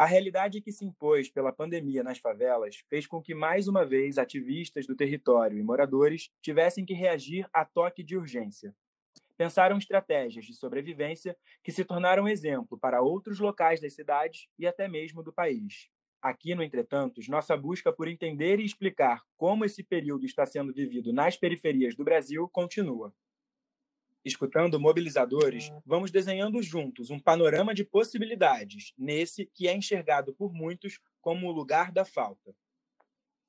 A realidade que se impôs pela pandemia nas favelas fez com que, mais uma vez, ativistas do território e moradores tivessem que reagir a toque de urgência. Pensaram estratégias de sobrevivência que se tornaram exemplo para outros locais das cidades e até mesmo do país. Aqui, no Entretantos, nossa busca por entender e explicar como esse período está sendo vivido nas periferias do Brasil continua. Escutando mobilizadores, vamos desenhando juntos um panorama de possibilidades nesse que é enxergado por muitos como o lugar da falta.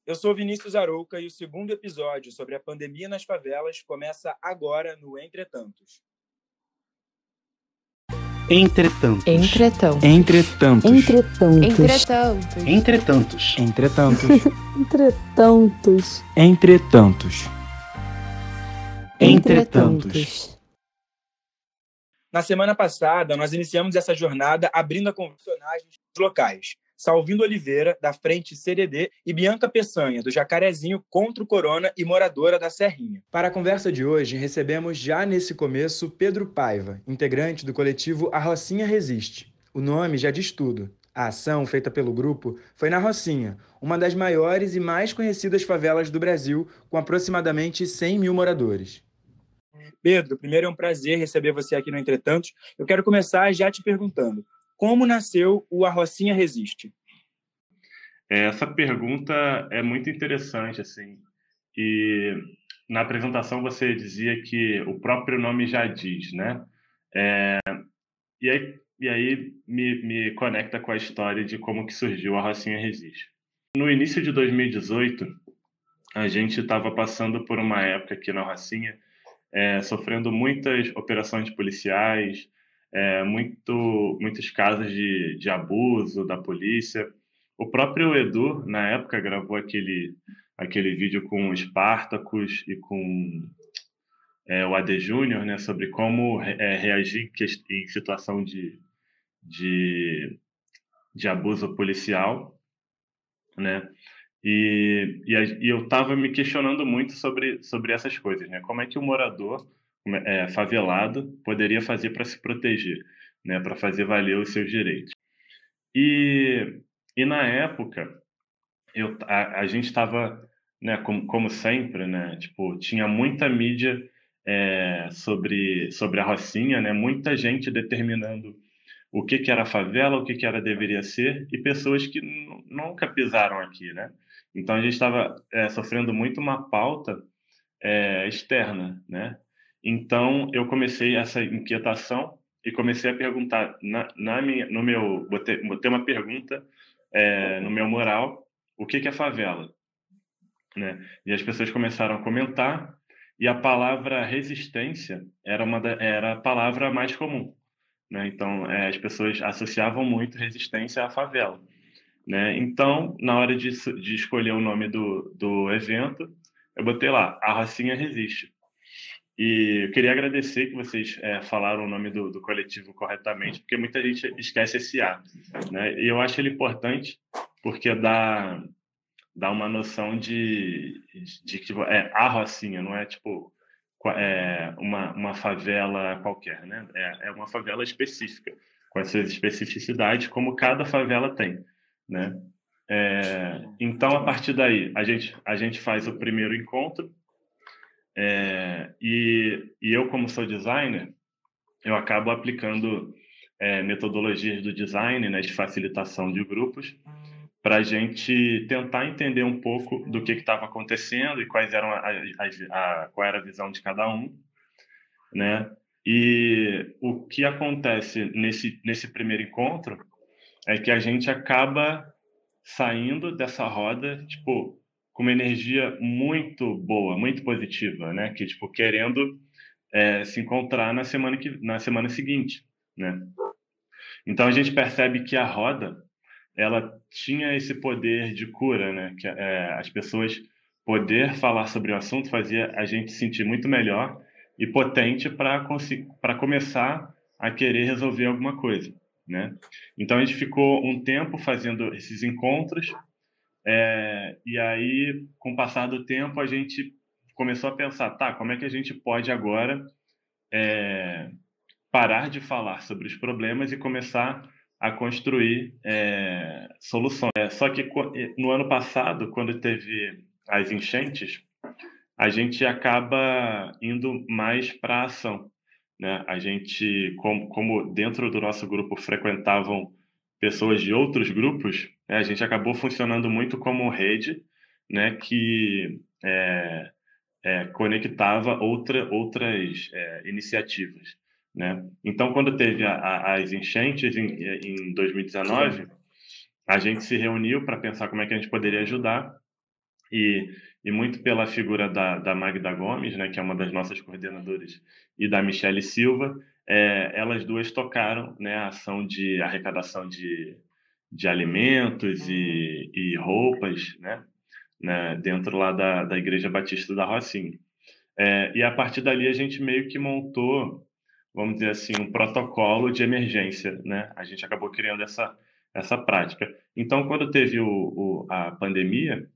Eu sou Vinícius Arouca e o segundo episódio sobre a pandemia nas favelas começa agora no Entretantos. Entretantos. Entretantos. Entretantos. Entretantos. Entretantos. Entretantos. Entretantos. Entretantos. Entretantos. Na semana passada, nós iniciamos essa jornada abrindo a convencionagens locais. Salvindo Oliveira, da Frente CDD, e Bianca Peçanha, do Jacarezinho contra o Corona e moradora da Serrinha. Para a conversa de hoje, recebemos já nesse começo Pedro Paiva, integrante do coletivo A Rocinha Resiste. O nome já diz tudo. A ação feita pelo grupo foi na Rocinha, uma das maiores e mais conhecidas favelas do Brasil, com aproximadamente 100 mil moradores. Pedro, primeiro é um prazer receber você aqui no Entretantos. Eu quero começar já te perguntando, como nasceu o A Rocinha Resiste? Essa pergunta é muito interessante, assim. E na apresentação você dizia que o próprio nome já diz, né? É, e aí, e aí me, me conecta com a história de como que surgiu a Rocinha Resiste. No início de 2018, a gente estava passando por uma época aqui na Rocinha é, sofrendo muitas operações policiais, é, muito, muitos casos de, de abuso da polícia. O próprio Edu, na época, gravou aquele, aquele vídeo com o Spartacus e com é, o AD Júnior, né, sobre como é, reagir em situação de, de, de abuso policial, né? E, e, e eu estava me questionando muito sobre, sobre essas coisas, né? Como é que o morador é, favelado poderia fazer para se proteger, né? Para fazer valer os seus direitos. E, e na época, eu, a, a gente estava, né? Como, como sempre, né? Tipo, tinha muita mídia é, sobre, sobre a Rocinha, né? Muita gente determinando o que, que era favela, o que, que era deveria ser, e pessoas que nunca pisaram aqui, né? Então a gente estava é, sofrendo muito uma pauta é, externa, né? Então eu comecei essa inquietação e comecei a perguntar na, na minha, no meu, botei, botei uma pergunta é, no meu moral, o que, que é favela, né? E as pessoas começaram a comentar e a palavra resistência era uma da, era a palavra mais comum, né? Então é, as pessoas associavam muito resistência à favela. Né? Então, na hora de, de escolher o nome do, do evento, eu botei lá, A Rocinha Resiste. E eu queria agradecer que vocês é, falaram o nome do, do, coletivo corretamente, porque muita gente esquece esse A. Né? E eu acho ele importante porque dá, dá uma noção de, de que é a Rocinha, não é tipo é, uma, uma favela qualquer, né? É, é uma favela específica, com as suas especificidades, como cada favela tem né? É, então, a partir daí, a gente, a gente faz o primeiro encontro é, e, e eu, como sou designer, eu acabo aplicando é, metodologias do design, né, de facilitação de grupos, para a gente tentar entender um pouco do que estava acontecendo e quais eram a, a, a, qual era a visão de cada um, né? E o que acontece nesse nesse primeiro encontro é que a gente acaba saindo dessa roda, tipo, com uma energia muito boa, muito positiva, né? Que, tipo, querendo é, se encontrar na semana, que, na semana seguinte, né? Então, a gente percebe que a roda, ela tinha esse poder de cura, né? Que é, as pessoas poder falar sobre o assunto fazia a gente sentir muito melhor e potente para começar a querer resolver alguma coisa né? Então a gente ficou um tempo fazendo esses encontros é, e aí, com o passar do tempo, a gente começou a pensar, tá, como é que a gente pode agora é, parar de falar sobre os problemas e começar a construir é, soluções. É, só que no ano passado, quando teve as enchentes, a gente acaba indo mais para a ação. Né? A gente, como, como, dentro do nosso grupo frequentavam pessoas de outros grupos, né? a gente acabou funcionando muito como rede né? que é, é, conectava outra, outras é, iniciativas. Né? Então, quando teve a, a, as enchentes em, em 2019, a gente se reuniu para pensar como é que a gente poderia ajudar e, e muito pela figura da, da Magda Gomes, né, que é uma das nossas coordenadoras, e da Michele Silva, é, elas duas tocaram né, a ação de arrecadação de, de alimentos e, e roupas, né, né, dentro lá da, da Igreja Batista da Rocinha. É, e a partir dali a gente meio que montou, vamos dizer assim, um protocolo de emergência, né? A gente acabou criando essa, essa prática. Então, quando teve o, o, a pandemia,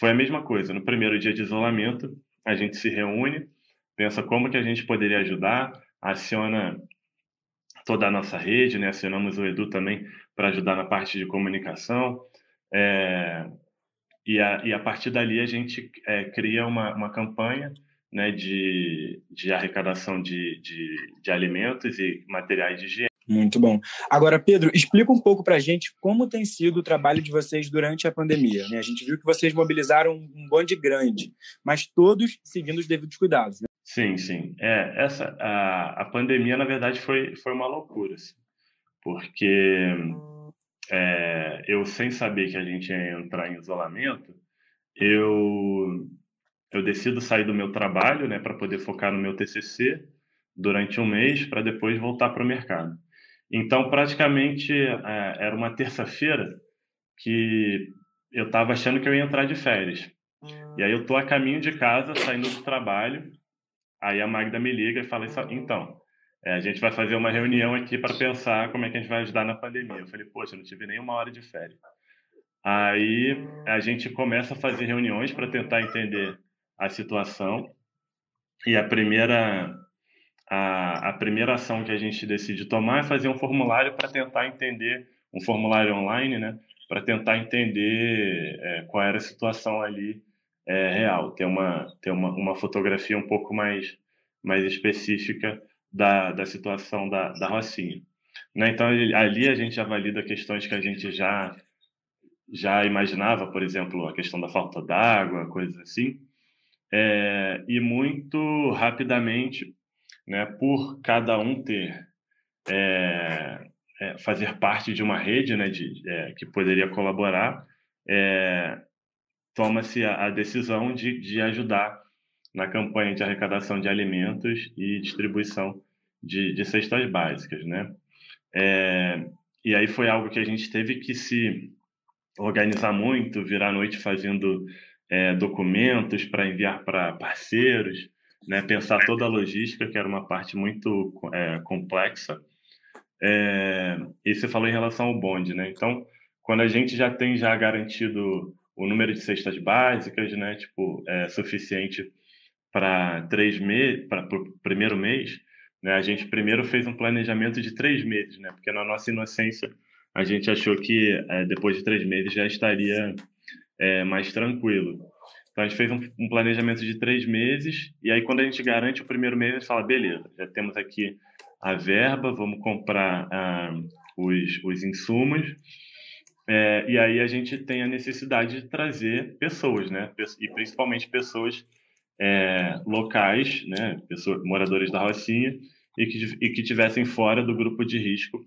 foi a mesma coisa. No primeiro dia de isolamento, a gente se reúne, pensa como que a gente poderia ajudar, aciona toda a nossa rede, né? Acionamos o Edu também para ajudar na parte de comunicação. É, e a, e a partir dali a gente é, cria uma, uma campanha né, de, de arrecadação de, de, de alimentos e materiais de higiene. Muito bom. Agora, Pedro, explica um pouco para a gente como tem sido o trabalho de vocês durante a pandemia. Né? A gente viu que vocês mobilizaram um bonde grande, mas todos seguindo os devidos cuidados. Né? Sim, sim. É, essa, a, a pandemia, na verdade, foi, foi uma loucura, assim, porque é, eu, sem saber que a gente ia entrar em isolamento, eu, eu decido sair do meu trabalho né, para poder focar no meu TCC durante um mês, para depois voltar para o mercado. Então, praticamente, é, era uma terça-feira que eu estava achando que eu ia entrar de férias. E aí eu tô a caminho de casa, saindo do trabalho, aí a Magda me liga e fala, então, é, a gente vai fazer uma reunião aqui para pensar como é que a gente vai ajudar na pandemia. Eu falei, poxa, eu não tive nenhuma hora de férias. Aí a gente começa a fazer reuniões para tentar entender a situação. E a primeira a, a primeira ação que a gente decide tomar é fazer um formulário para tentar entender um formulário online, né? Para tentar entender é, qual era a situação ali é, real, ter uma ter uma, uma fotografia um pouco mais mais específica da, da situação da, da Rocinha. Né? Então, ali a gente já valida questões que a gente já, já imaginava, por exemplo, a questão da falta d'água, coisas assim. É, e muito rapidamente, né, por cada um ter é, é, fazer parte de uma rede né, de, é, que poderia colaborar, é, toma-se a, a, decisão de, de ajudar na campanha de arrecadação de alimentos e distribuição de, de cestas básicas, né? É, e aí foi algo que a gente teve que se organizar muito, virar a noite fazendo é, documentos para enviar para parceiros, né? Pensar toda a logística, que era uma parte muito é, complexa. É, e você falou em relação ao bonde, né? Então, quando a gente já tem já garantido o número de cestas básicas, né? Tipo, é, suficiente para três meses, para o primeiro mês, né? A gente primeiro fez um planejamento de três meses, né? Porque na nossa inocência a gente achou que é, depois de três meses já estaria é, mais tranquilo. Então a gente fez um, um, planejamento de três meses e aí quando a gente garante o primeiro mês a gente fala beleza, já temos aqui a verba, vamos comprar ah, os, os insumos é, e aí a gente tem a necessidade de trazer pessoas, né? E principalmente pessoas é, locais, né, pessoas, moradores da Rocinha, e que, e que tivessem fora do grupo de risco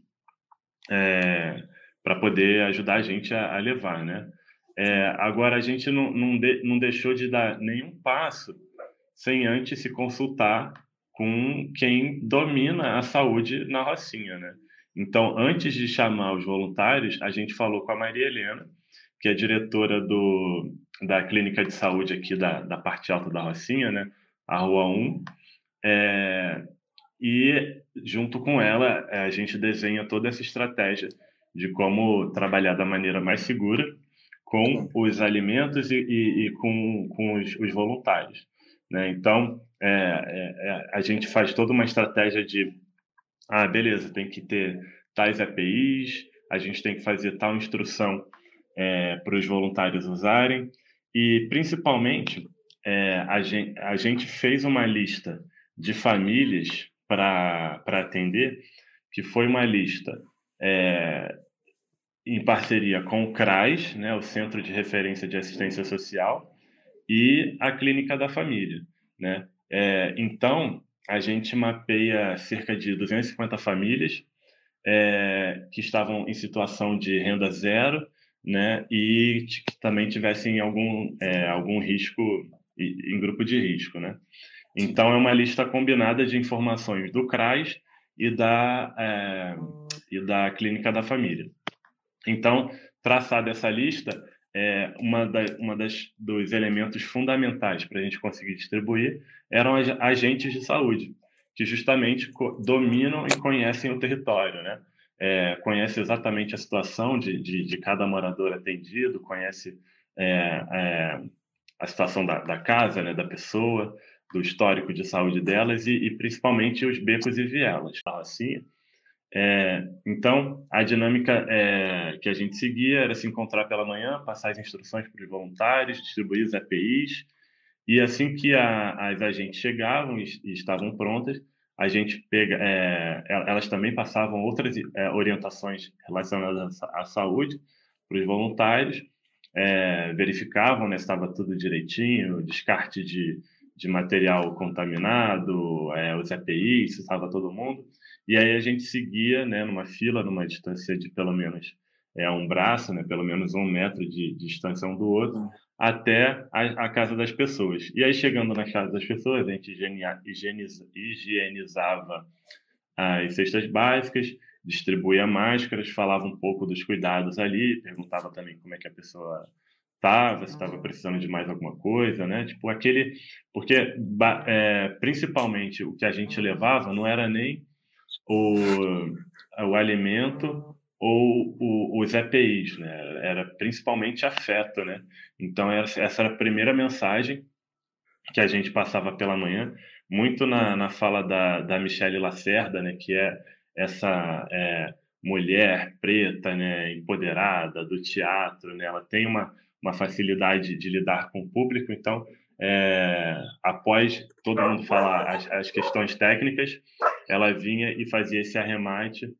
é, para poder ajudar a gente a, a levar, né? É, agora, a gente não, não, de, não deixou de dar nenhum passo sem antes se consultar com quem domina a saúde na Rocinha, né? Então, antes de chamar os voluntários, a gente falou com a Maria Helena, que é diretora do, da clínica de saúde aqui da, da parte alta da Rocinha, né? A Rua 1. É, e, junto com ela, é, a gente desenha toda essa estratégia de como trabalhar da maneira mais segura com os alimentos e, e, e com, com os, os, voluntários. Né? Então, é, é, é, a gente faz toda uma estratégia de, ah, beleza, tem que ter tais APIs, a gente tem que fazer tal instrução é, para os voluntários usarem. E, principalmente, é, a, gente, a gente fez uma lista de famílias para atender, que foi uma lista é, em parceria com o CRAS, né, o Centro de Referência de Assistência Social, e a Clínica da Família. Né? É, então, a gente mapeia cerca de 250 famílias é, que estavam em situação de renda zero né, e que também tivessem algum, é, algum risco, em grupo de risco. Né? Então, é uma lista combinada de informações do CRAS e da, é, e da Clínica da Família. Então, traçada essa lista, é, uma, da, uma das dos elementos fundamentais para a gente conseguir distribuir eram agentes de saúde, que justamente dominam e conhecem o território, né? É, conhece exatamente a situação de, de, de, cada morador atendido, conhece é, é, a situação da, da, casa, né, da pessoa, do histórico de saúde delas e, e principalmente os becos e vielas. Assim, é, então, a dinâmica é, que a gente seguia era se encontrar pela manhã, passar as instruções para os voluntários, distribuir os EPIs, e assim que a, as agentes chegavam e, e, estavam prontas, a gente pega, é, elas também passavam outras é, orientações relacionadas à, à saúde para os voluntários, é, verificavam né, se estava tudo direitinho, descarte de, de material contaminado, é, os EPIs, se estava todo mundo, e aí a gente seguia, né, numa fila, numa distância de pelo menos é, um braço, né, pelo menos um metro de, de distância um do outro, uhum. até a, a, casa das pessoas. E aí, chegando na casa das pessoas, a gente higieniza, higienizava as cestas básicas, distribuía máscaras, falava um pouco dos cuidados ali, perguntava também como é que a pessoa estava, se estava precisando de mais alguma coisa, né? Tipo aquele, porque é, principalmente o que a gente levava não era nem o, o alimento ou o, os EPIs, né? Era principalmente afeto, né? Então essa era a primeira mensagem que a gente passava pela manhã, muito na, na fala da, da Michelle Lacerda, né? Que é essa é, mulher preta, né? Empoderada do teatro, né? Ela tem uma uma facilidade de lidar com o público, então é, após todo mundo falar as, as, questões técnicas, ela vinha e fazia esse arremate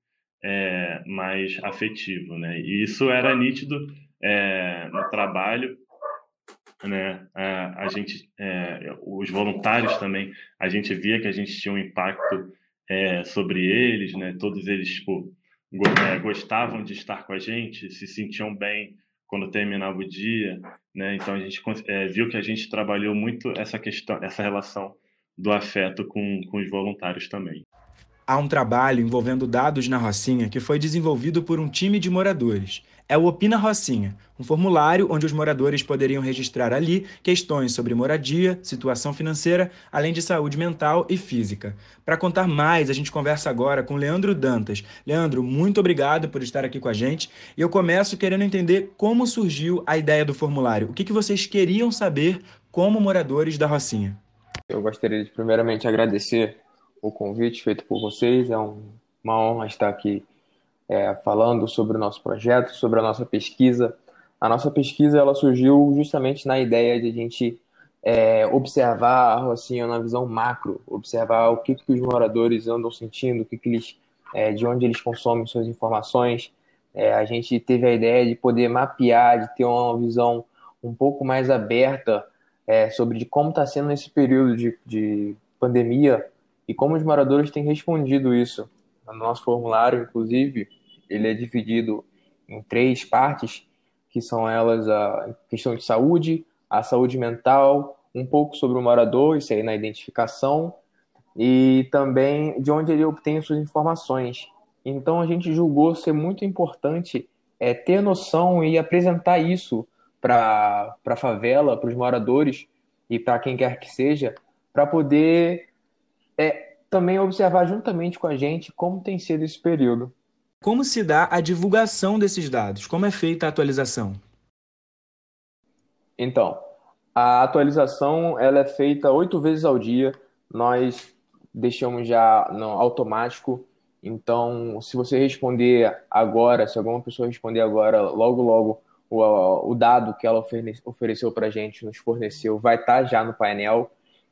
é, mais afetivo, né? E isso era nítido é, no trabalho, né? A, a gente, é, os voluntários também, a gente via que a gente tinha um impacto é, sobre eles, né? Todos eles tipo, é, gostavam de estar com a gente, se sentiam bem quando terminava o dia, né? Então a gente é, viu que a gente trabalhou muito essa questão, essa relação do afeto com, com os voluntários também. Há um trabalho envolvendo dados na Rocinha que foi desenvolvido por um time de moradores é o Opina Rocinha, um formulário onde os moradores poderiam registrar ali questões sobre moradia, situação financeira, além de saúde mental e física. Para contar mais, a gente conversa agora com Leandro Dantas. Leandro, muito obrigado por estar aqui com a gente. E eu começo querendo entender como surgiu a ideia do formulário. O que, que vocês queriam saber como moradores da Rocinha? Eu gostaria de primeiramente agradecer o convite feito por vocês. É um, uma honra estar aqui é, falando sobre o nosso projeto, sobre a nossa pesquisa. A nossa pesquisa ela surgiu justamente na ideia de a gente é, observar a Rocinha na visão macro, observar o que, que os moradores andam sentindo, o que, que eles, é, de onde eles consomem suas informações. É, a gente teve a ideia de poder mapear, de ter uma visão um pouco mais aberta é, sobre de como está sendo esse período de, de pandemia e como os moradores têm respondido isso no nosso formulário, inclusive, ele é dividido em três partes, que são elas a questão de saúde, a saúde mental, um pouco sobre o morador, isso aí na identificação, e também de onde ele obtém suas informações. Então a gente julgou ser muito importante é, ter noção e apresentar isso para a favela, para os moradores e para quem quer que seja, para poder é, também observar juntamente com a gente como tem sido esse período. Como se dá a divulgação desses dados? Como é feita a atualização? Então, a atualização ela é feita oito vezes ao dia. Nós deixamos já no automático Então, se você responder agora, se alguma pessoa responder agora, logo, logo, o, o dado que ela ofereceu para a gente, nos forneceu, vai estar tá já no painel.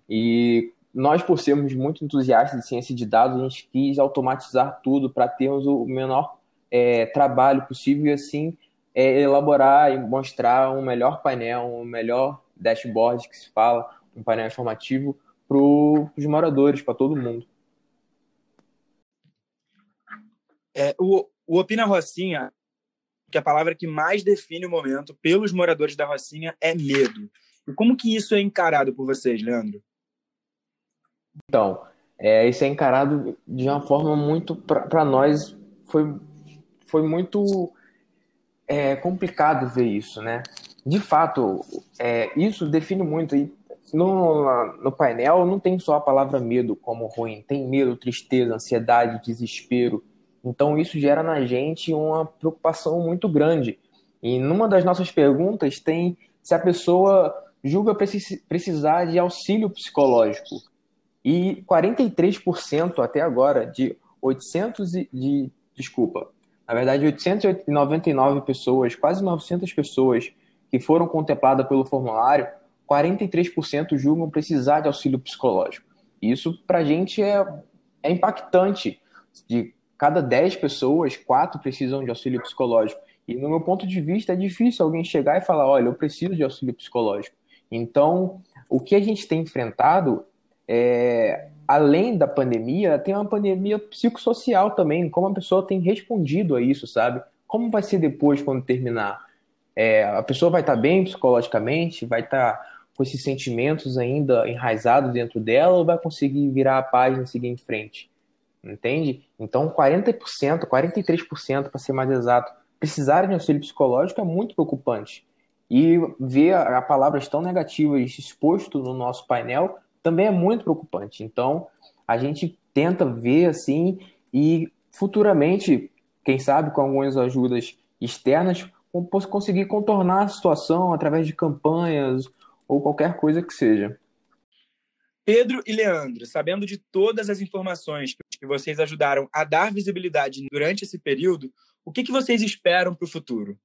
E nós, por sermos muito entusiastas de ciência de dados, a gente quis automatizar tudo para termos o menor é, trabalho possível e assim é, elaborar e mostrar um melhor painel, um melhor dashboard que se fala, um painel informativo para os moradores, para todo mundo. É, o, o Opina Rocinha, que a palavra que mais define o momento pelos moradores da Rocinha é medo. E como que isso é encarado por vocês, Leandro? Então, é, isso é encarado de uma forma muito, para nós, foi, foi muito é, complicado ver isso, né? De fato, é, isso define muito. E no, no painel não tem só a palavra medo como ruim, tem medo, tristeza, ansiedade, desespero. Então isso gera na gente uma preocupação muito grande. E numa das nossas perguntas tem se a pessoa julga precisar de auxílio psicológico. E 43% até agora de 800 e, de desculpa, na verdade 899 pessoas, quase 900 pessoas que foram contempladas pelo formulário, 43% julgam precisar de auxílio psicológico. Isso para a gente é, é impactante. De cada 10 pessoas, 4 precisam de auxílio psicológico. E no meu ponto de vista, é difícil alguém chegar e falar: olha, eu preciso de auxílio psicológico. Então, o que a gente tem enfrentado é, além da pandemia, tem uma pandemia psicossocial também, como a pessoa tem respondido a isso, sabe? Como vai ser depois, quando terminar? É, a pessoa vai estar bem psicologicamente, vai estar com esses sentimentos ainda enraizados dentro dela ou vai conseguir virar a página e seguir em frente? Entende? Então, 40%, 43%, para ser mais exato, precisarem de auxílio psicológico é muito preocupante. E ver a palavras tão negativas exposto no nosso painel também é muito preocupante. Então, a gente tenta ver assim e futuramente, quem sabe com algumas ajudas externas, conseguir contornar a situação através de campanhas ou qualquer coisa que seja. Pedro e Leandro, sabendo de todas as informações que vocês ajudaram a dar visibilidade durante esse período, o que, que vocês esperam para o futuro?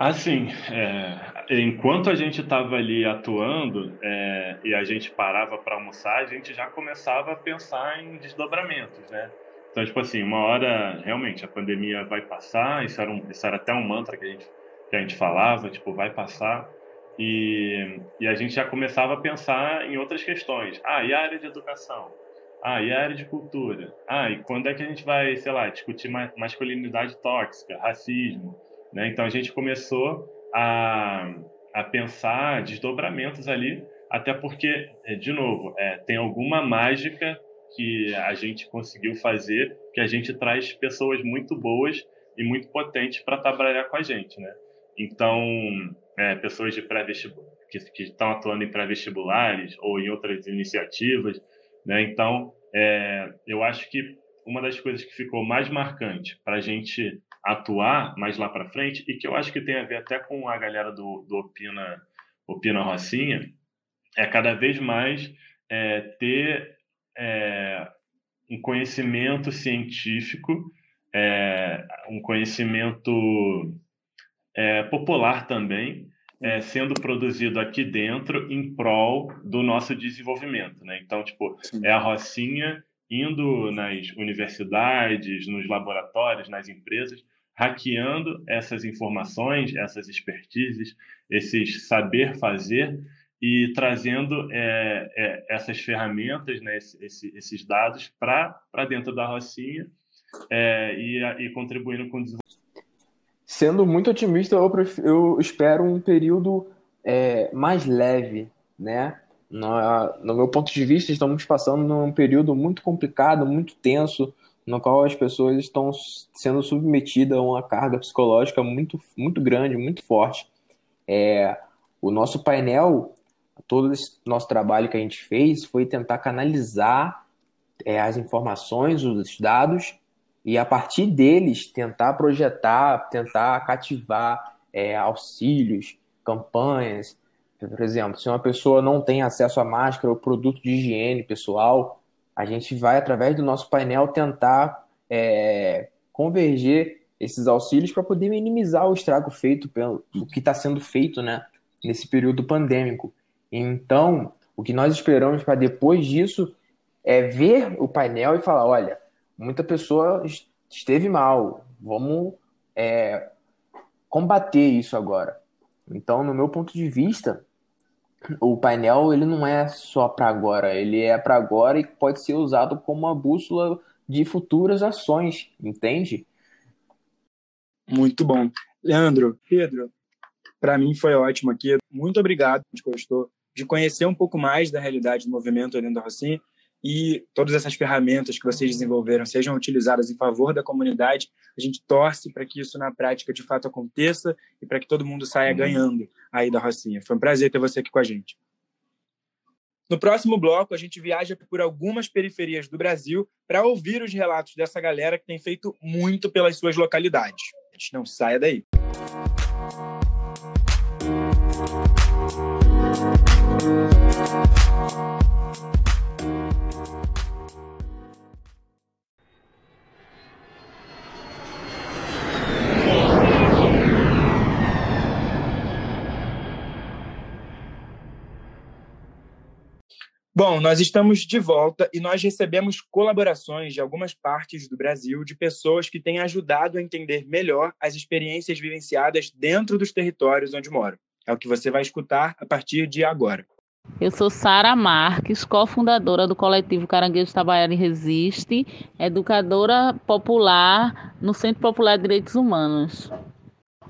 Assim, é, enquanto a gente estava ali atuando é, e a gente parava para almoçar, a gente já começava a pensar em desdobramentos, né? Então, tipo assim, uma hora, realmente, a pandemia vai passar, isso era, um, isso era até um mantra que a, gente, que a gente falava, tipo, vai passar, e, e a gente já começava a pensar em outras questões. Ah, e a área de educação? Ah, e a área de cultura? Ah, e quando é que a gente vai, sei lá, discutir masculinidade tóxica, racismo? Né? Então a gente começou a, a pensar desdobramentos ali, até porque, é, de novo, é, tem alguma mágica que a gente conseguiu fazer, que a gente traz pessoas muito boas e muito potentes para trabalhar com a gente, né? Então, é, pessoas de pré-vestibular que, que, estão atuando em pré-vestibulares ou em outras iniciativas, né? Então, é, eu acho que uma das coisas que ficou mais marcante para a gente atuar mais lá para frente e que eu acho que tem a ver até com a galera do, do Opina, Opina Rocinha, é cada vez mais é, ter é, um conhecimento científico, é, um conhecimento é, popular também, é, sendo produzido aqui dentro em prol do nosso desenvolvimento. Né? Então, tipo, Sim. é a Rocinha indo nas universidades, nos laboratórios, nas empresas, hackeando essas informações, essas expertises, esses saber fazer e trazendo é, é, essas ferramentas, né, esse, esses dados para dentro da Rocinha é, e, e, contribuindo com o desenvolvimento. Sendo muito otimista, eu, prefiro, eu espero um período é, mais leve, né? No, no meu ponto de vista, estamos passando num período muito complicado, muito tenso, no qual as pessoas estão sendo submetidas a uma carga psicológica muito, muito grande, muito forte. É, o nosso painel, todo esse nosso trabalho que a gente fez foi tentar canalizar é, as informações, os dados, e a partir deles tentar projetar, tentar cativar é, auxílios, campanhas. Por exemplo, se uma pessoa não tem acesso à máscara ou produto de higiene pessoal, a gente vai, através do nosso painel, tentar é, converger esses auxílios para poder minimizar o estrago feito pelo o que está sendo feito né, nesse período pandêmico. Então, o que nós esperamos para depois disso é ver o painel e falar: olha, muita pessoa esteve mal, vamos é, combater isso agora. Então, no meu ponto de vista, o painel ele não é só para agora, ele é para agora e pode ser usado como uma bússola de futuras ações, entende? Muito bom. Leandro, Pedro, para mim foi ótimo aqui. Muito obrigado, a gente gostou de conhecer um pouco mais da realidade do movimento Olhando da Rocinha e todas essas ferramentas que vocês desenvolveram sejam utilizadas em favor da comunidade. A gente torce para que isso na prática de fato aconteça e para que todo mundo saia uhum. ganhando aí da Rocinha. Foi um prazer ter você aqui com a gente. No próximo bloco, a gente viaja por algumas periferias do Brasil para ouvir os relatos dessa galera que tem feito muito pelas suas localidades. A gente não saia daí. Bom, nós estamos de volta e nós recebemos colaborações de algumas partes do Brasil de pessoas que têm ajudado a entender melhor as experiências vivenciadas dentro dos territórios onde moram. É o que você vai escutar a partir de agora. Eu sou Sara Marques, cofundadora do coletivo Caranguejo Tabaiara Resiste, educadora popular no Centro Popular de Direitos Humanos.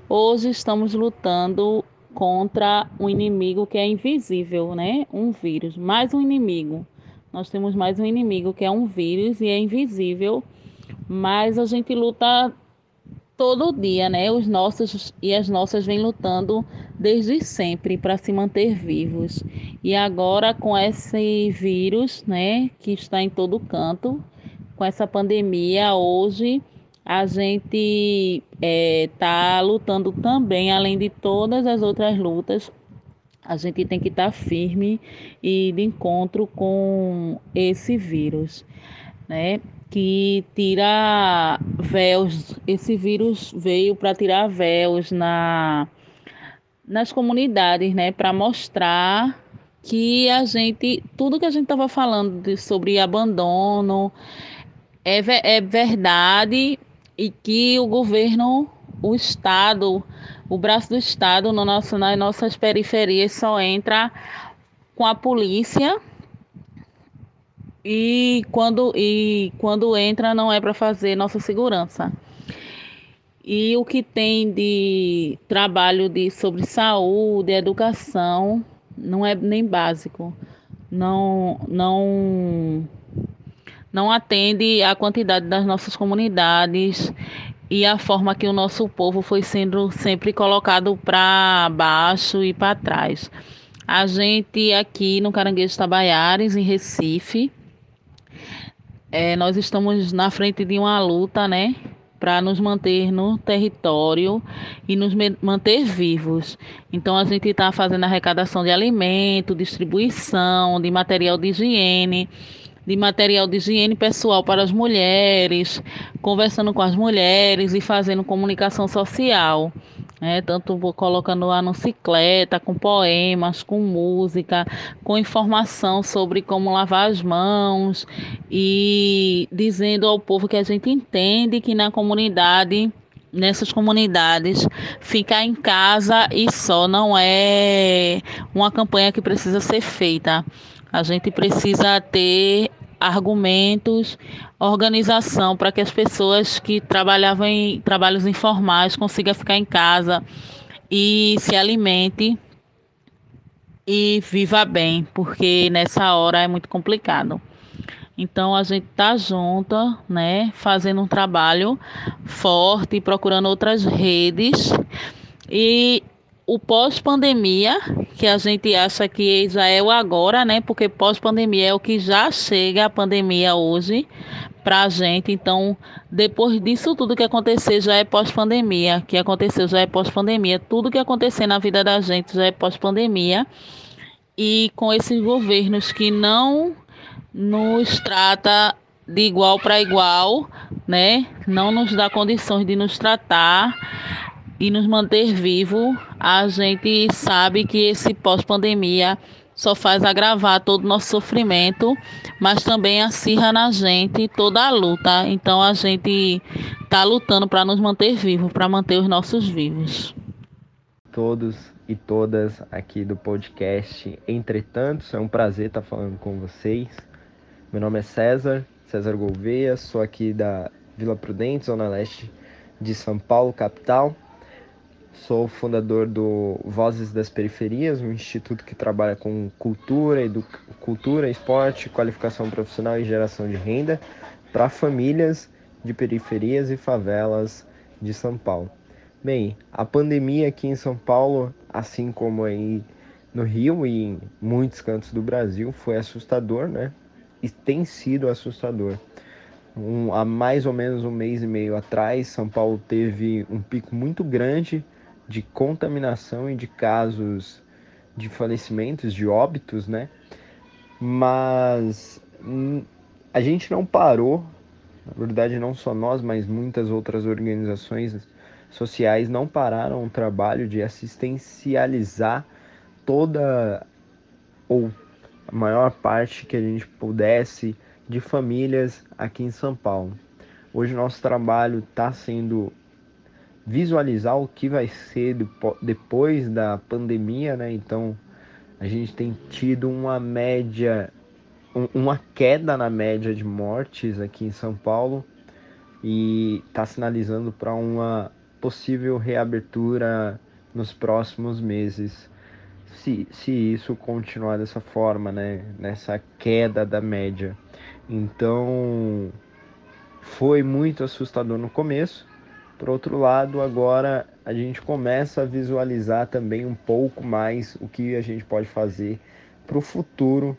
Hoje estamos lutando contra um inimigo que é invisível, né? Um vírus, mais um inimigo. Nós temos mais um inimigo que é um vírus e é invisível, mas a gente luta todo dia, né? Os nossos e as nossas vêm lutando desde sempre para se manter vivos. E agora com esse vírus, né, que está em todo canto, com essa pandemia hoje, a gente está é, tá lutando também, além de todas as outras lutas, a gente tem que estar tá firme e de encontro com esse vírus, né? Que tira véus. Esse vírus veio para tirar véus na, nas comunidades, né? Para mostrar que a gente, tudo que a gente estava falando de, sobre abandono, é, é verdade e que o governo, o Estado, o braço do Estado no nosso, nas nossas periferias só entra com a polícia e quando, e quando entra não é para fazer nossa segurança. E o que tem de trabalho de, sobre saúde, educação, não é nem básico. Não, não não atende à quantidade das nossas comunidades e a forma que o nosso povo foi sendo sempre colocado para baixo e para trás. A gente aqui no Caranguejo Tabaiares, em Recife, é, nós estamos na frente de uma luta, né? Para nos manter no território e nos manter vivos. Então, a gente está fazendo arrecadação de alimento, distribuição de material de higiene de material de higiene pessoal para as mulheres, conversando com as mulheres e fazendo comunicação social. né? tanto colocando lá no cicleta, com poemas, com música, com informação sobre como lavar as mãos e dizendo ao povo que a gente entende que na comunidade nessas comunidades, ficar em casa e só não é uma campanha que precisa ser feita. A gente precisa ter argumentos, organização para que as pessoas que trabalhavam em trabalhos informais consigam ficar em casa e se alimente e viva bem, porque nessa hora é muito complicado. Então a gente tá junto, né, fazendo um trabalho forte, procurando outras redes e o pós-pandemia, que a gente acha que já é o agora, né? Porque pós-pandemia é o que já chega a pandemia hoje para a gente. Então, depois disso tudo que acontecer já é pós-pandemia, que aconteceu já é pós-pandemia. Tudo que acontecer na vida da gente já é pós-pandemia. E com esses governos que não nos trata de igual para igual, né? Não nos dá condições de nos tratar e nos manter vivo. A gente sabe que esse pós-pandemia só faz agravar todo o nosso sofrimento, mas também acirra na gente toda a luta. Então a gente está lutando para nos manter vivos, para manter os nossos vivos. Todos e todas aqui do podcast Entretanto, é um prazer estar falando com vocês. Meu nome é César, César Gouveia, sou aqui da Vila Prudente, Zona Leste de São Paulo, capital. Sou fundador do Vozes das Periferias, um instituto que trabalha com cultura, cultura, esporte, qualificação profissional e geração de renda para famílias de periferias e favelas de São Paulo. Bem, a pandemia aqui em São Paulo, assim como aí no Rio e em muitos cantos do Brasil, foi assustador, né? E tem sido assustador. Um, há mais ou menos um mês e meio atrás, São Paulo teve um pico muito grande de contaminação e de casos de falecimentos, de óbitos, né? Mas hum, a gente não parou, na verdade não só nós, mas muitas outras organizações sociais não pararam o trabalho de assistencializar toda ou a maior parte que a gente pudesse de famílias aqui em São Paulo. Hoje nosso trabalho está sendo visualizar o que vai ser depois da pandemia, né? Então a gente tem tido uma média, uma queda na média de mortes aqui em São Paulo e está sinalizando para uma possível reabertura nos próximos meses. Se, se isso continuar dessa forma, né? Nessa queda da média. Então foi muito assustador no começo por outro lado, agora a gente começa a visualizar também um pouco mais o que a gente pode fazer para o futuro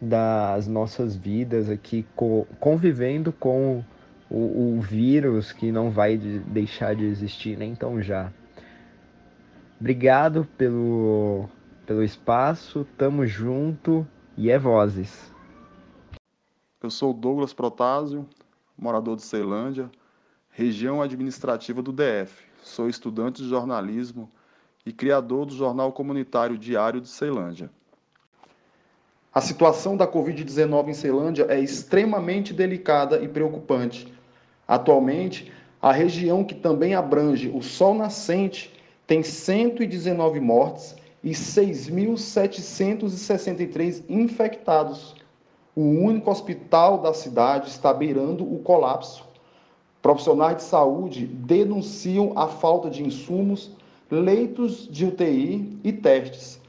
das nossas vidas aqui, convivendo com o, o vírus que não vai deixar de existir nem tão já. Obrigado pelo, pelo espaço, tamo junto e é vozes. Eu sou Douglas Protásio, morador de Ceilândia região administrativa do DF. Sou estudante de jornalismo e criador do jornal comunitário Diário de Ceilândia. A situação da Covid-19 em Ceilândia é extremamente delicada e preocupante. Atualmente, a região que também abrange o Sol Nascente tem 119 mortes e 6.763 infectados. O único hospital da cidade está beirando o colapso. Profissionais de saúde denunciam a falta de insumos, leitos de UTI e testes.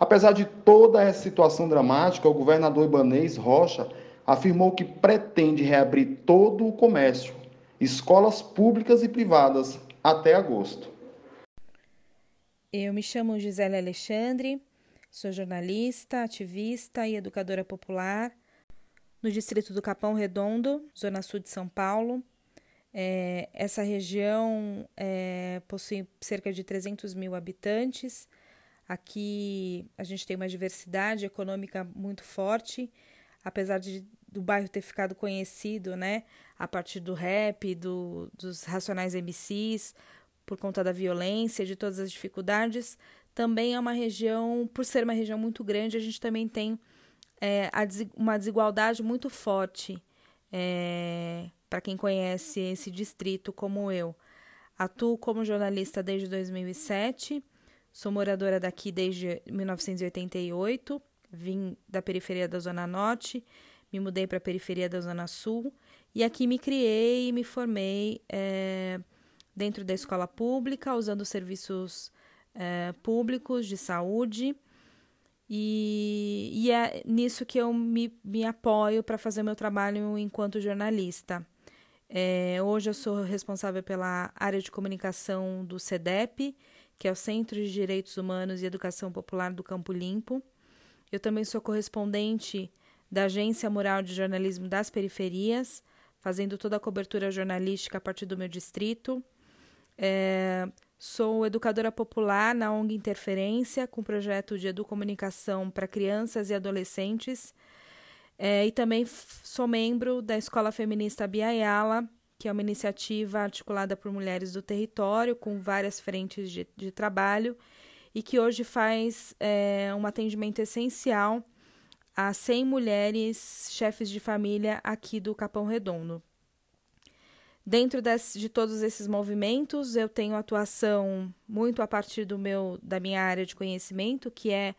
Apesar de toda essa situação dramática, o governador Ibanês Rocha afirmou que pretende reabrir todo o comércio, escolas públicas e privadas, até agosto. Eu me chamo Gisele Alexandre, sou jornalista, ativista e educadora popular no distrito do Capão Redondo, zona sul de São Paulo. É, essa região é, possui cerca de 300 mil habitantes. Aqui a gente tem uma diversidade econômica muito forte, apesar de, do bairro ter ficado conhecido né, a partir do rap, do, dos Racionais MCs, por conta da violência, de todas as dificuldades. Também é uma região, por ser uma região muito grande, a gente também tem é, uma desigualdade muito forte. É, para quem conhece esse distrito como eu. Atuo como jornalista desde 2007, sou moradora daqui desde 1988, vim da periferia da Zona Norte, me mudei para a periferia da Zona Sul e aqui me criei e me formei é, dentro da escola pública, usando serviços é, públicos de saúde. E, e, é nisso que eu me, me apoio para fazer meu trabalho enquanto jornalista. É, hoje eu sou responsável pela área de comunicação do CEDEP, que é o Centro de Direitos Humanos e Educação Popular do Campo Limpo. Eu também sou correspondente da Agência Mural de Jornalismo das Periferias, fazendo toda a cobertura jornalística a partir do meu distrito. É, sou educadora popular na ONG Interferência, com projeto de educomunicação para crianças e adolescentes É, e também sou membro da Escola Feminista Biayala, que é uma iniciativa articulada por mulheres do território, com várias frentes de, de trabalho, e que hoje faz é, um atendimento essencial a 100 mulheres chefes de família aqui do Capão Redondo. Dentro de todos esses movimentos, eu tenho atuação muito a partir do meu da minha área de conhecimento, que é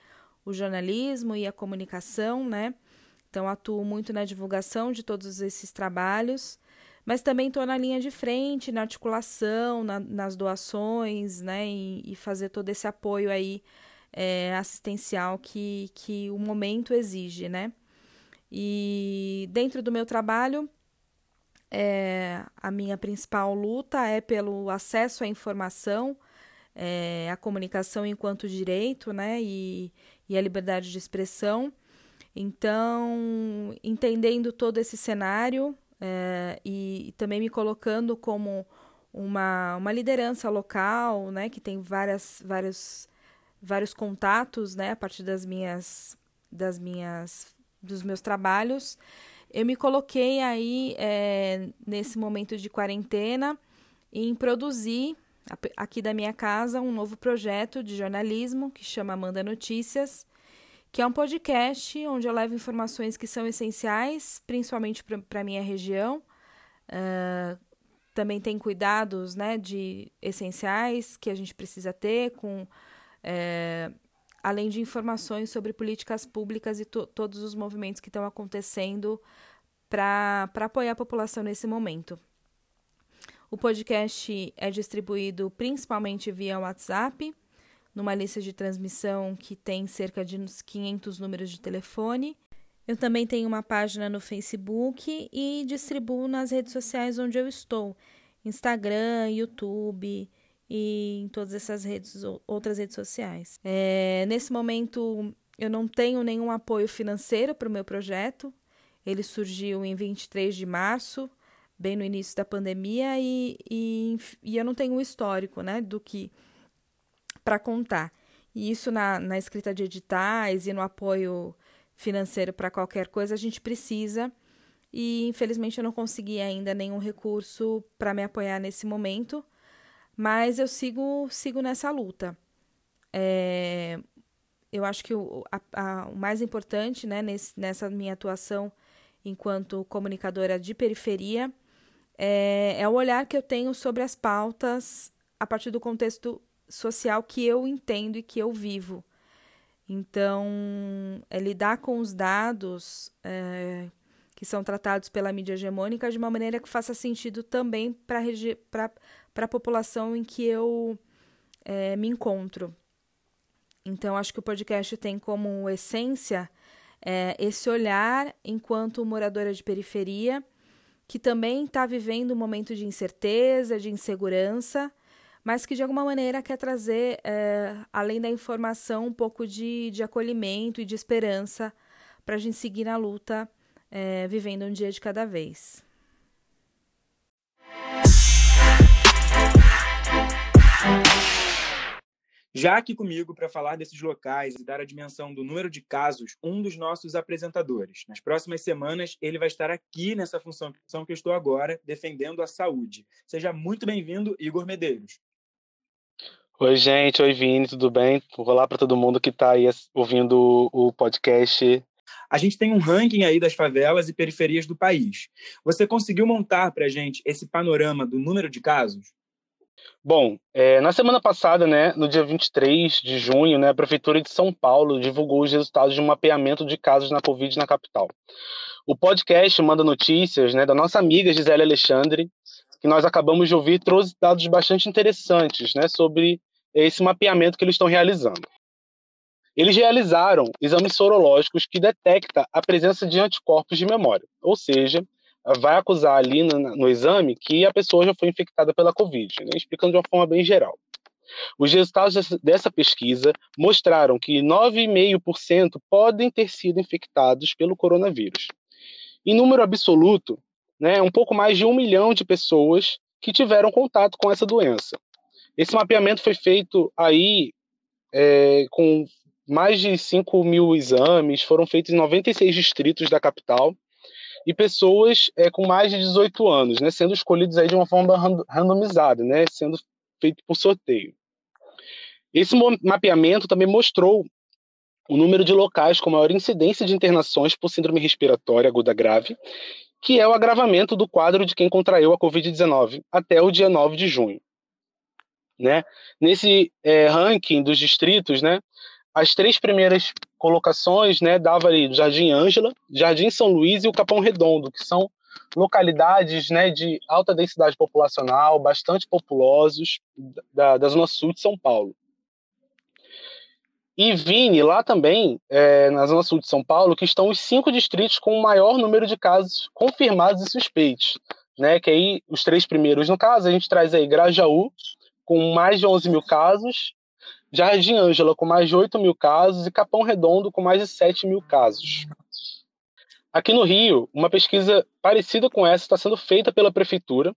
o jornalismo e a comunicação, né? Então atuo muito na divulgação de todos esses trabalhos, mas também estou na linha de frente, na articulação, na, nas doações, né? E, e, fazer todo esse apoio aí é, assistencial que, que o momento exige, né? E dentro do meu trabalho, é, a minha principal luta é pelo acesso à informação, é, a comunicação enquanto direito, né, e, e a liberdade de expressão. Então, entendendo todo esse cenário é, e, e, também me colocando como uma, uma liderança local, né, que tem várias, vários, vários contatos, né, a partir das minhas, das minhas, dos meus trabalhos, eu me coloquei aí é, nesse momento de quarentena em produzir aqui da minha casa um novo projeto de jornalismo que chama Amanda Notícias, que é um podcast onde eu levo informações que são essenciais, principalmente para a minha região. Uh, também tem cuidados né, de essenciais que a gente precisa ter, com é, além de informações sobre políticas públicas e to todos os movimentos que estão acontecendo para apoiar a população nesse momento. O podcast é distribuído principalmente via WhatsApp, numa lista de transmissão que tem cerca de uns 500 números de telefone. Eu também tenho uma página no Facebook e distribuo nas redes sociais onde eu estou: Instagram, YouTube e em todas essas redes, outras redes sociais. É, nesse momento, eu não tenho nenhum apoio financeiro para o meu projeto. Ele surgiu em 23 de março bem no início da pandemia e, e, e eu não tenho um histórico né, do que para contar. E isso na, na escrita de editais e no apoio financeiro para qualquer coisa a gente precisa. E infelizmente eu não consegui ainda nenhum recurso para me apoiar nesse momento, mas eu sigo, sigo nessa luta. É, eu acho que o, a, a, o mais importante né, nesse, nessa minha atuação enquanto comunicadora de periferia é, é o olhar que eu tenho sobre as pautas a partir do contexto social que eu entendo e que eu vivo. Então, é lidar com os dados é, que são tratados pela mídia hegemônica de uma maneira que faça sentido também para a população em que eu é, me encontro. Então, acho que o podcast tem como essência é, esse olhar enquanto moradora de periferia que também está vivendo um momento de incerteza, de insegurança, mas que de alguma maneira quer trazer, é, além da informação, um pouco de, de acolhimento e de esperança para a gente seguir na luta, é, vivendo um dia de cada vez. Já aqui comigo para falar desses locais e dar a dimensão do número de casos, um dos nossos apresentadores. Nas próximas semanas, ele vai estar aqui nessa função que eu estou agora, defendendo a saúde. Seja muito bem-vindo, Igor Medeiros. Oi, gente. Oi, Vini, tudo bem? Olá para todo mundo que está aí ouvindo o podcast. A gente tem um ranking aí das favelas e periferias do país. Você conseguiu montar para a gente esse panorama do número de casos? Bom, é, na semana passada, né, no dia 23 de junho, né, a Prefeitura de São Paulo divulgou os resultados de um mapeamento de casos na Covid na capital. O podcast manda notícias né, da nossa amiga Gisele Alexandre, que nós acabamos de ouvir, trouxe dados bastante interessantes né, sobre esse mapeamento que eles estão realizando. Eles realizaram exames sorológicos que detectam a presença de anticorpos de memória, ou seja, vai acusar ali no, no, exame que a pessoa já foi infectada pela Covid, né? explicando de uma forma bem geral. Os resultados dessa pesquisa mostraram que 9,5% podem ter sido infectados pelo coronavírus. Em número absoluto, né, um pouco mais de um milhão de pessoas que tiveram contato com essa doença. Esse mapeamento foi feito aí é, com mais de 5 mil exames, foram feitos em 96 distritos da capital, e pessoas é, com mais de 18 anos, né, sendo escolhidos aí de uma forma randomizada, né, sendo feito por sorteio. Esse mapeamento também mostrou o número de locais com maior incidência de internações por síndrome respiratória aguda grave, que é o agravamento do quadro de quem contraiu a Covid-19 até o dia 9 de junho. Né? Nesse é, ranking dos distritos, né, as três primeiras colocações né, dava ali Jardim Ângela, Jardim São Luís e o Capão Redondo, que são localidades né, de alta densidade populacional, bastante populosos, da, da Zona Sul de São Paulo. E Vini, lá também, é, na Zona Sul de São Paulo, que estão os cinco distritos com o maior número de casos confirmados e suspeitos. Né, que aí, os três primeiros, no caso, a gente traz aí Grajaú, com mais de 11 mil casos, Jardim Ângela, com mais de 8 mil casos, e Capão Redondo, com mais de 7 mil casos. Aqui no Rio, uma pesquisa parecida com essa está sendo feita pela prefeitura,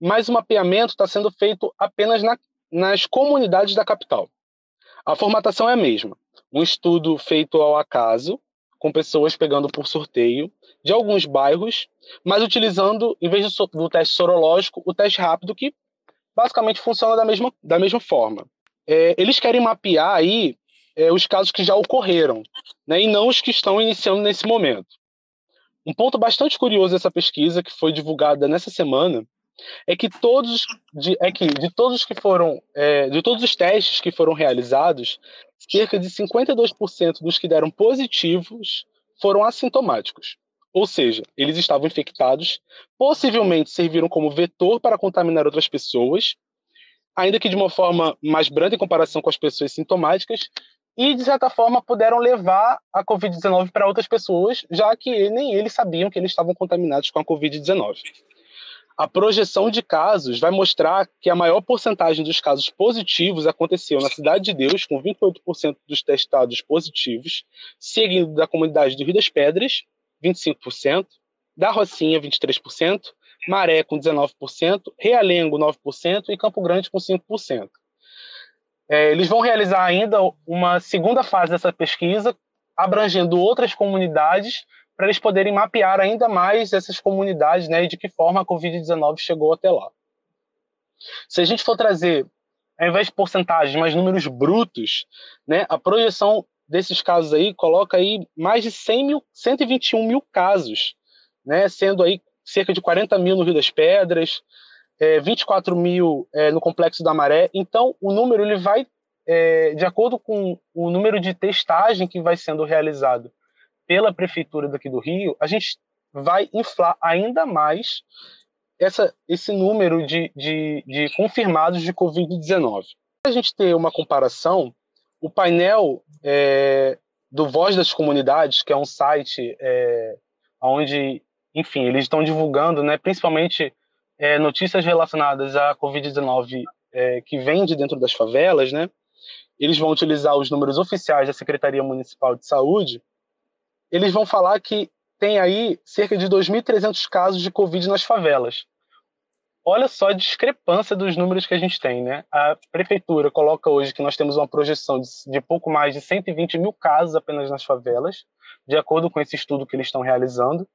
mas o mapeamento está sendo feito apenas na, nas comunidades da capital. A formatação é a mesma. Um estudo feito ao acaso, com pessoas pegando por sorteio, de alguns bairros, mas utilizando, em vez do, teste sorológico, o teste rápido, que basicamente funciona da mesma, da mesma forma. É, eles querem mapear aí é, os casos que já ocorreram, né, e não os que estão iniciando nesse momento. Um ponto bastante curioso dessa pesquisa, que foi divulgada nessa semana, é que todos de, é que de todos que foram é, de todos os testes que foram realizados, cerca de 52% dos que deram positivos foram assintomáticos. Ou seja, eles estavam infectados, possivelmente serviram como vetor para contaminar outras pessoas, ainda que de uma forma mais branda em comparação com as pessoas sintomáticas, e de certa forma puderam levar a Covid-19 para outras pessoas, já que nem eles sabiam que eles estavam contaminados com a Covid-19 a projeção de casos vai mostrar que a maior porcentagem dos casos positivos aconteceu na Cidade de Deus, com 28% dos testados positivos, seguindo da comunidade do Rio das Pedras, 25%, da Rocinha, 23%, Maré, com 19%, Realengo, 9% e Campo Grande, com 5%. É, eles vão realizar ainda uma segunda fase dessa pesquisa, abrangendo outras comunidades para eles poderem mapear ainda mais essas comunidades né, e de que forma a Covid-19 chegou até lá. Se a gente for trazer, ao invés de porcentagens, mas números brutos, né, a projeção desses casos aí coloca aí mais de 100 mil, 121 mil casos, né, sendo aí cerca de 40 mil no Rio das Pedras, é, 24 mil é, no Complexo da Maré. Então, o número ele vai é, de acordo com o número de testagem que vai sendo realizado pela prefeitura daqui do Rio, a gente vai inflar ainda mais essa, esse número de, de, de confirmados de Covid-19. Para a gente ter uma comparação, o painel é, do Voz das Comunidades, que é um site é, onde, enfim, eles estão divulgando, né, principalmente é, notícias relacionadas à Covid-19 é, que vem de dentro das favelas, né? Eles vão utilizar os números oficiais da Secretaria Municipal de Saúde eles vão falar que tem aí cerca de 2.300 casos de Covid nas favelas. Olha só a discrepância dos números que a gente tem, né? A prefeitura coloca hoje que nós temos uma projeção de, de pouco mais de 120 mil casos apenas nas favelas, de acordo com esse estudo que eles estão realizando.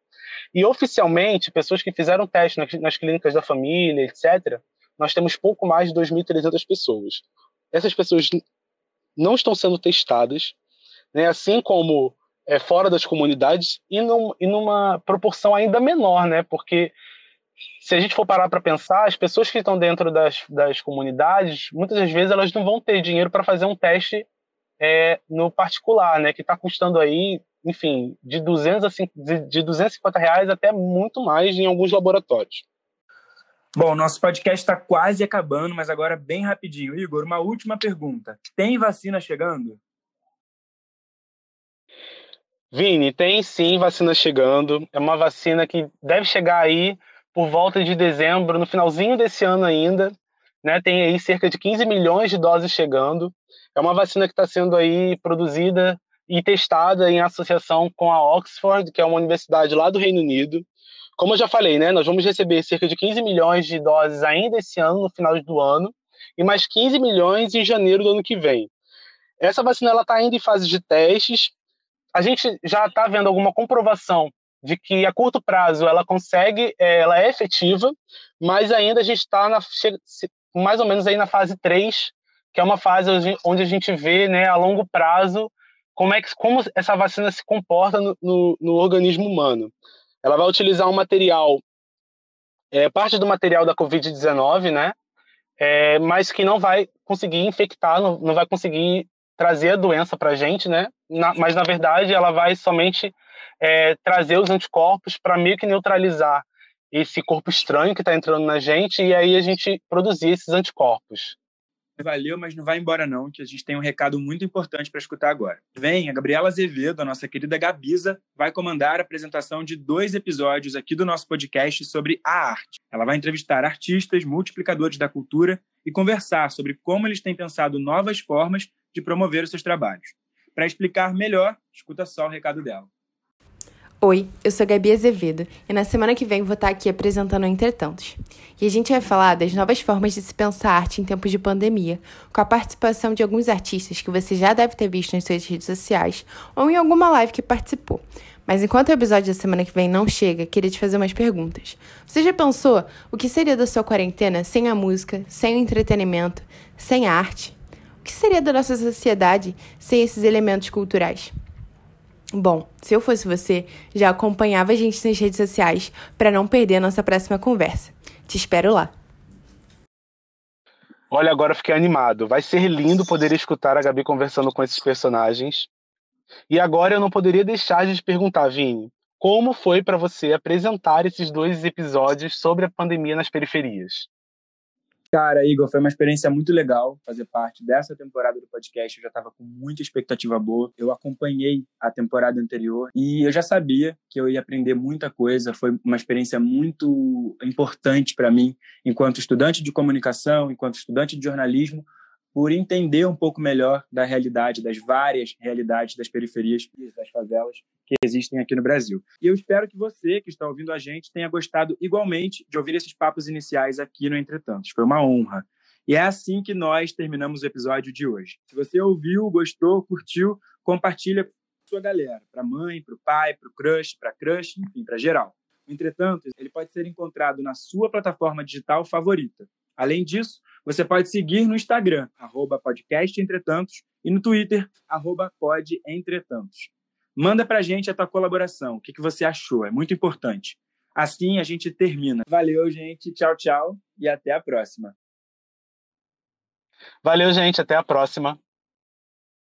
E oficialmente, pessoas que fizeram teste nas, nas clínicas da família, etc., nós temos pouco mais de 2.300 pessoas. Essas pessoas não estão sendo testadas, né? assim como é, fora das comunidades e, num, e numa proporção ainda menor, né? Porque se a gente for parar para pensar, as pessoas que estão dentro das, das comunidades, muitas das vezes elas não vão ter dinheiro para fazer um teste é, no particular, né? Que está custando aí, enfim, de 200 a, de, de 250 reais até muito mais em alguns laboratórios. Bom, nosso podcast está quase acabando, mas agora bem rapidinho. Igor, uma última pergunta. Tem vacina chegando? Vini, tem sim vacina chegando. É uma vacina que deve chegar aí por volta de dezembro, no finalzinho desse ano ainda. Né? Tem aí cerca de 15 milhões de doses chegando. É uma vacina que está sendo aí produzida e testada em associação com a Oxford, que é uma universidade lá do Reino Unido. Como eu já falei, né, nós vamos receber cerca de 15 milhões de doses ainda esse ano, no final do ano, e mais 15 milhões em janeiro do ano que vem. essa vacina está indo em fase de testes. A gente já está vendo alguma comprovação de que a curto prazo ela consegue, é, ela é efetiva, mas ainda a gente está mais ou menos aí na fase 3, que é uma fase onde a gente vê né, a longo prazo como, é que, como essa vacina se comporta no, no, no organismo humano. Ela vai utilizar um material, é, parte do material da Covid-19, né? É, mas que não vai conseguir infectar, não, não vai conseguir trazer a doença para a gente, né? Na, mas na verdade ela vai somente é, trazer os anticorpos para meio que neutralizar esse corpo estranho que está entrando na gente e aí a gente produzir esses anticorpos. Valeu, mas não vai embora não, que a gente tem um recado muito importante para escutar agora. Vem, a Gabriela Azevedo, a nossa querida Gabisa, vai comandar a apresentação de dois episódios aqui do nosso podcast sobre a arte. Ela vai entrevistar artistas, multiplicadores da cultura e conversar sobre como eles têm pensado novas formas de promover os seus trabalhos. Para explicar melhor, escuta só o recado dela. Oi, eu sou Gabi Azevedo e na semana que vem vou estar aqui apresentando Entretantos. E a gente vai falar das novas formas de se pensar arte em tempos de pandemia, com a participação de alguns artistas que você já deve ter visto nas suas redes sociais ou em alguma live que participou. Mas enquanto o episódio da semana que vem não chega, queria te fazer umas perguntas. Você já pensou o que seria da sua quarentena sem a música, sem o entretenimento, sem a arte? Que seria da nossa sociedade sem esses elementos culturais? Bom, se eu fosse você, já acompanhava a gente nas redes sociais para não perder a nossa próxima conversa. Te espero lá. Olha, agora fiquei animado. Vai ser lindo poder escutar a Gabi conversando com esses personagens. E agora eu não poderia deixar de te perguntar, Vini, como foi para você apresentar esses dois episódios sobre a pandemia nas periferias? Cara, Igor, foi uma experiência muito legal fazer parte dessa temporada do podcast. Eu já estava com muita expectativa boa. Eu acompanhei a temporada anterior e eu já sabia que eu ia aprender muita coisa. Foi uma experiência muito importante para mim, enquanto estudante de comunicação, enquanto estudante de jornalismo, por entender um pouco melhor da realidade, das várias realidades das periferias e das favelas que existem aqui no Brasil. E eu espero que você, que está ouvindo a gente, tenha gostado igualmente de ouvir esses papos iniciais aqui no Entretantos. Foi uma honra. E é assim que nós terminamos o episódio de hoje. Se você ouviu, gostou, curtiu, compartilha com sua galera, para mãe, para o pai, para o crush, para crush, enfim, para geral. Entretanto, ele pode ser encontrado na sua plataforma digital favorita. Além disso, você pode seguir no Instagram, arroba podcastentretantos, e no Twitter, arroba podentretantos. Manda para a gente a tua colaboração, o que, que você achou, é muito importante. Assim a gente termina. Valeu, gente, tchau, tchau, e até a próxima. Valeu, gente, até a próxima.